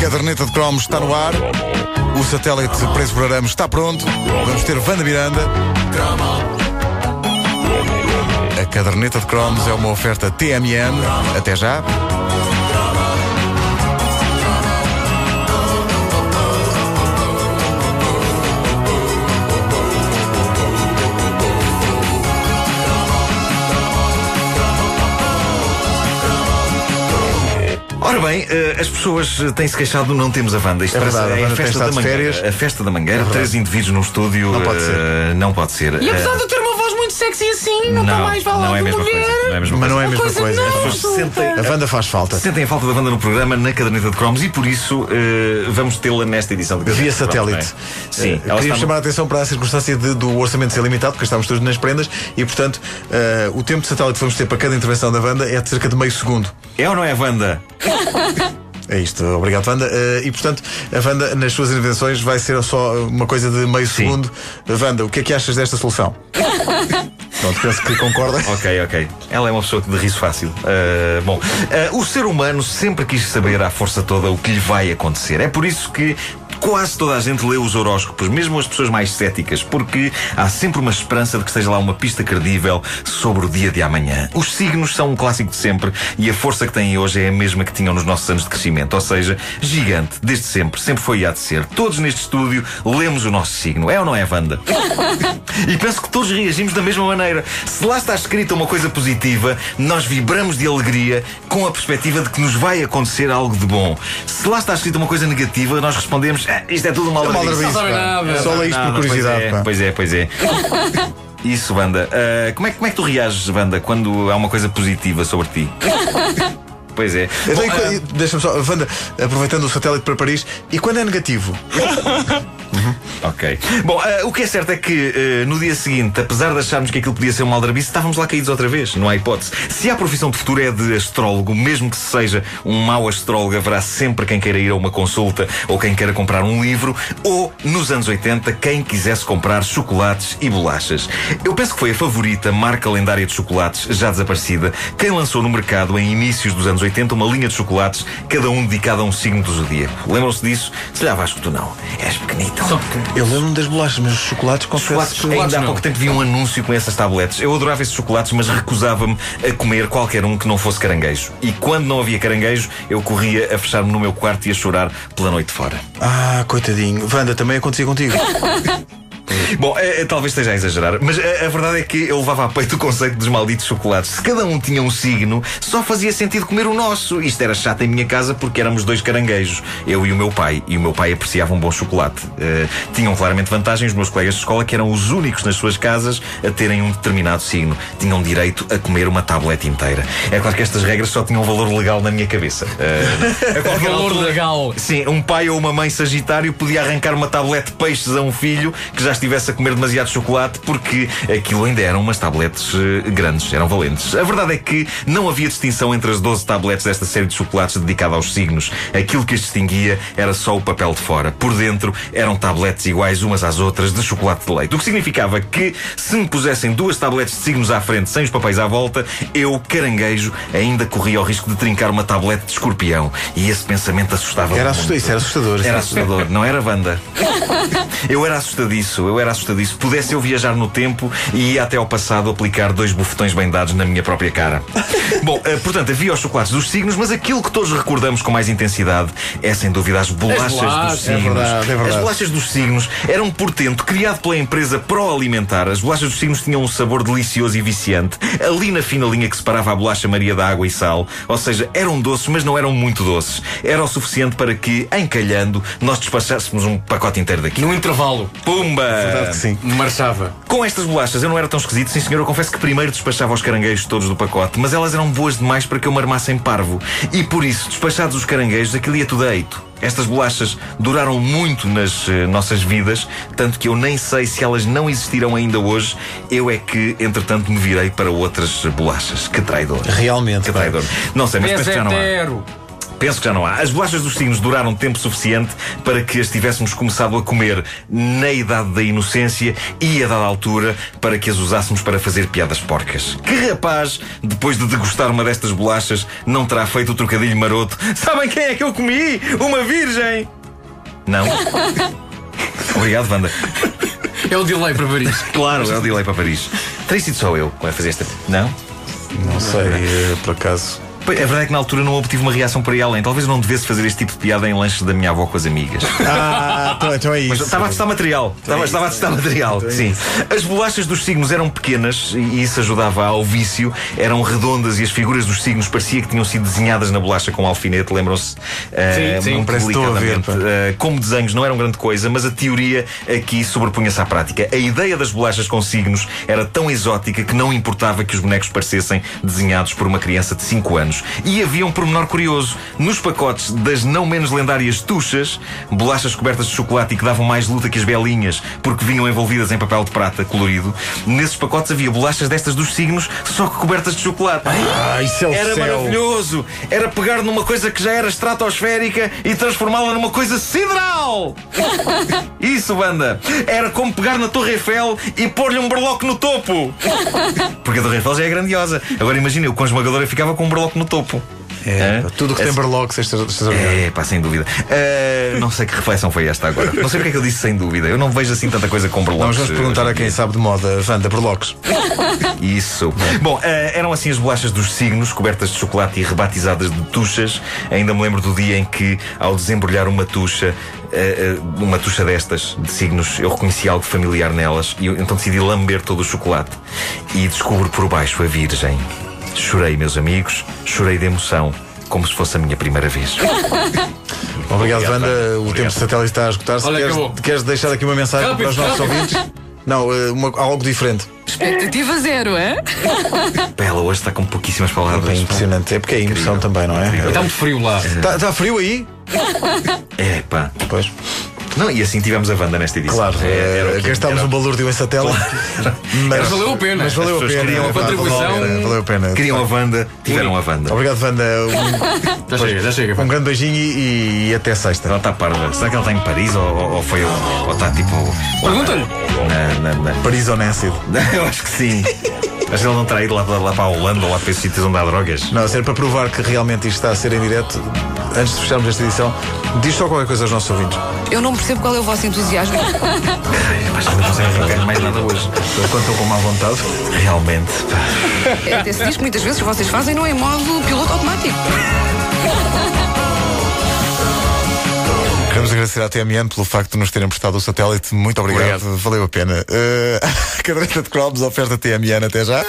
Caderneta de Cromos está no ar. O satélite Preço por Arame está pronto. Vamos ter Vanda Miranda. A caderneta de cromos é uma oferta TMN. Até já. Ora bem, eh, as pessoas eh, têm-se queixado do não temos a Wanda. Isto É parece- verdade, a é a festa da de mangueira. férias. A festa da mangueira, três indivíduos num estúdio. Não pode eh, Não pode ser. E apesar Eh, muito sexy assim, nunca não, mais lá não é a mesma mulher. coisa. Não é a mesma Mas coisa. não é a mesma coisa coisa. não. As pessoas pessoas sentem, A Wanda faz falta. sentem a falta da Wanda no programa na caderneta de cromos e por isso eh, vamos tê-la nesta edição de Caderneta Via de Cromos, satélite. não é? Sim, Eh, ela Queríamos no- chamar a atenção para a circunstância de- do orçamento ser limitado, porque estamos todos nas prendas, e portanto eh, o tempo de satélite que vamos ter para cada intervenção da Wanda é de cerca de meio segundo. É ou não é Wanda? É isto, obrigado, Wanda. Eh, e portanto, a Wanda, nas suas intervenções, vai ser só uma coisa de meio Sim. segundo. Wanda, o que é que achas desta solução? Pronto, penso que concorda. Ok, ok. Ela é uma pessoa de riso fácil. Uh, bom, uh, o ser humano sempre quis saber à força toda o que lhe vai acontecer. É por isso que. Quase toda a gente lê os horóscopos, mesmo as pessoas mais céticas, porque há sempre uma esperança de que esteja lá uma pista credível sobre o dia de amanhã. Os signos são um clássico de sempre e a força que têm hoje é a mesma que tinham nos nossos anos de crescimento, ou seja, gigante, desde sempre, sempre foi e há de ser. Todos neste estúdio lemos o nosso signo, é ou não é, Wanda? E penso que todos reagimos da mesma maneira. Se lá está escrita uma coisa positiva, nós vibramos de alegria com a perspectiva de que nos vai acontecer algo de bom. Se lá está escrita uma coisa negativa, nós respondemos: "Ah, isto é tudo uma É aldrabice." pá. nada. Só lê isto por curiosidade. pá. Pois é, pois é, pois é. Isso, Wanda. Ah, como, é, como é que tu reages, Wanda, quando há uma coisa positiva sobre ti? Pois é. Bom, e Deixa-me só, Wanda, aproveitando o satélite para Paris, e quando é negativo? Ok. Bom, ah, o que é certo é que ah, no dia seguinte, apesar de acharmos que aquilo podia ser uma aldrabice, estávamos lá caídos outra vez. Não há hipótese. Se a profissão de futuro é de astrólogo, mesmo que seja um mau astrólogo, haverá sempre quem queira ir a uma consulta ou quem queira comprar um livro, ou, nos anos 80, quem quisesse comprar chocolates e bolachas. Eu penso que foi a favorita marca lendária de chocolates, já desaparecida, quem lançou no mercado em inícios dos anos 80 uma linha de chocolates, cada um dedicado a um signo do zodíaco. Lembram-se disso? Se lhe Vasco, tu não. És pequenito. Só que Eu lembro-me das bolachas, mas os chocolates, confesso Chocolates, que. ainda há pouco tempo vi um anúncio com essas tabletes. Eu adorava esses chocolates, mas recusava-me a comer qualquer um que não fosse caranguejo. E quando não havia caranguejo, eu corria a fechar-me no meu quarto e a chorar pela noite fora. Ah, coitadinho. Wanda, também acontecia contigo. Bom, é, é, talvez esteja a exagerar, mas a, a verdade é que eu levava a peito o conceito dos malditos chocolates. Se cada um tinha um signo, só fazia sentido comer o nosso. Isto era chato em minha casa porque éramos dois caranguejos, eu e o meu pai. E o meu pai apreciava um bom chocolate. Eh, tinham claramente vantagem os meus colegas de escola, que eram os únicos nas suas casas a terem um determinado signo. Tinham direito a comer uma tablete inteira. É claro que estas regras só tinham valor legal na minha cabeça. Eh, a qualquer valor altura- legal. Sim, um pai ou uma mãe sagitário podia arrancar uma tablete de peixes a um filho que já estivesse a comer demasiado chocolate porque aquilo ainda eram umas tabletes eh, grandes, eram valentes. A verdade é que não havia distinção entre as 12 tabletes desta série de chocolates dedicada aos signos. Aquilo que as distinguia era só o papel de fora. Por dentro eram tabletes iguais umas às outras de chocolate de leite. O que significava que se me pusessem duas tabletes de signos à frente sem os papéis à volta, eu, caranguejo, ainda corria o risco de trincar uma tablete de escorpião. E esse pensamento assustava-me. Era isso era assustador. Era assustador, não era Wanda. Eu era assustadiço, eu era assustadiço. Pudesse eu viajar no tempo e ia até ao passado aplicar dois bufetões bem dados na minha própria cara. Bom, eh, portanto, havia os chocolates dos signos, mas aquilo que todos recordamos com mais intensidade é sem dúvida as bolachas bolachas, dos é signos. verdade, é verdade. As bolachas dos signos eram um portento criado pela empresa Proalimentar. As bolachas dos signos tinham um sabor delicioso e viciante, ali na fina linha que separava a bolacha Maria da água e sal. Ou seja, eram doces, mas não eram muito doces. Era o suficiente para que, encalhando, nós despachássemos um pacote inteiro daqui. no intervalo, Pumba! Verdade que sim. marchava. Com estas bolachas eu não era tão esquisito, sim senhor. Eu confesso que primeiro despachava os caranguejos todos do pacote, mas elas eram boas demais para que eu me armasse em parvo. E por isso, despachados os caranguejos, aquilo ia tudo eito. Estas bolachas duraram muito nas eh, nossas vidas, tanto que eu nem sei se elas não existirão ainda hoje. Eu é que, entretanto, me virei para outras bolachas. Que traidor. Realmente. Que traidor. Não sei, mas penso que já não há. Penso que já não há. As bolachas dos signos duraram tempo suficiente para que as tivéssemos começado a comer na idade da inocência e a dada altura para que as usássemos para fazer piadas porcas. Que rapaz, depois de degustar uma destas bolachas, não terá feito o trocadilho maroto? Sabem quem é que eu comi? Uma virgem! Não? Obrigado, Wanda. É o delay para Paris. Claro, é o delay para Paris. Terei sido só eu que vai fazer esta. Não? Não sei, eh, por acaso. A verdade é que na altura não obtive uma reação para aí além. Talvez não devesse fazer este tipo de piada em lanches da minha avó com as amigas. Ah, então, então é Mas isso. estava a testar material. Estava, estava a testar material. Então é Sim. As bolachas dos signos eram pequenas e isso ajudava ao vício. Eram redondas e as figuras dos signos parecia que tinham sido desenhadas na bolacha com alfinete. Lembram-se? Eh, sim, muito ver, delicadamente. Eh, como desenhos não eram grande coisa, mas a teoria aqui sobrepunha-se à prática. A ideia das bolachas com signos era tão exótica que não importava que os bonecos parecessem desenhados por uma criança de 5 anos. E havia um pormenor curioso. Nos pacotes das não menos lendárias tuchas, bolachas cobertas de chocolate e que davam mais luta que as belinhas, porque vinham envolvidas em papel de prata colorido, nesses pacotes havia bolachas destas dos signos, só que cobertas de chocolate. Ah, isso é o Era céu. maravilhoso! Era pegar numa coisa que já era estratosférica e transformá-la numa coisa sideral! Isso, banda! Era como pegar na Torre Eiffel e pôr-lhe um berloque no topo! Porque a Torre Eiffel já é grandiosa. Agora imagina, a esmagadora ficava com um berloque no topo. É, pá, tudo o que tem berloques é extra- extraordinário. É, pá, sem dúvida. Ah, não sei que reflexão foi esta agora. Não sei porque é que eu disse sem dúvida. Eu não vejo assim tanta coisa com berloques. Nós vamos perguntar a em quem dia. sabe de moda, Wanda, berloques. Isso. Bom, eh, eram assim as bolachas dos signos, cobertas de chocolate e rebatizadas de tuchas. Ainda me lembro do dia em que, ao desembrulhar uma tucha, eh, eh, uma tucha destas, de signos, eu reconheci algo familiar nelas e eu então decidi lamber todo o chocolate. E descubro por baixo a Virgem. Chorei, meus amigos, chorei de emoção, como se fosse a minha primeira vez. Obrigado, Wanda. O Obrigado. tempo de satélite está a esgotar-se. Olha, Queres, acabou. queres deixar aqui uma mensagem Rápido, para os nossos rápido. ouvintes? Não, eh, uma- algo diferente. Expectativa zero, é? Pá, Ela hoje está com pouquíssimas palavras. É impressionante. É porque é emoção também, não é? Está muito frio lá. Está está frio aí? É, pá. Pois. Não, e assim tivemos a Wanda nesta edição. Claro, É, era o gastámos era- um balúrdio em satélite. Mas Mas valeu a pena. Mas valeu a pena. queriam a Valeu contribuição. a pena, Valeu a pena. Queriam a Wanda, tiveram a Wanda. Obrigado, Wanda. Um, Já chega, já chega. um grande beijinho e, e até sexta. Ela está parva. Será que ela está em Paris ou, ou- foi ou está tipo. lá Pergunta-lhe. Na, na, na- Paris ou Nancy? Eu acho que sim. Acho que ele não terá ido lá, para- lá para a Holanda ou lá para esses sítios onde há drogas. Não, ser para provar que realmente isto está a ser em direto, antes de fecharmos esta edição, diz só qualquer coisa aos nossos ouvintes. Eu não percebo qual é o vosso entusiasmo. Ai, mas não consegue arrancar mais nada hoje. Quando estão com má vontade. Realmente. pá. Até se diz que muitas vezes o que vocês fazem não é em modo piloto automático. Queremos agradecer à TMN pelo facto de nos terem prestado o satélite. Muito obrigado. Valeu a pena. Uh, caderneta de cromos, oferta TMN. Até já.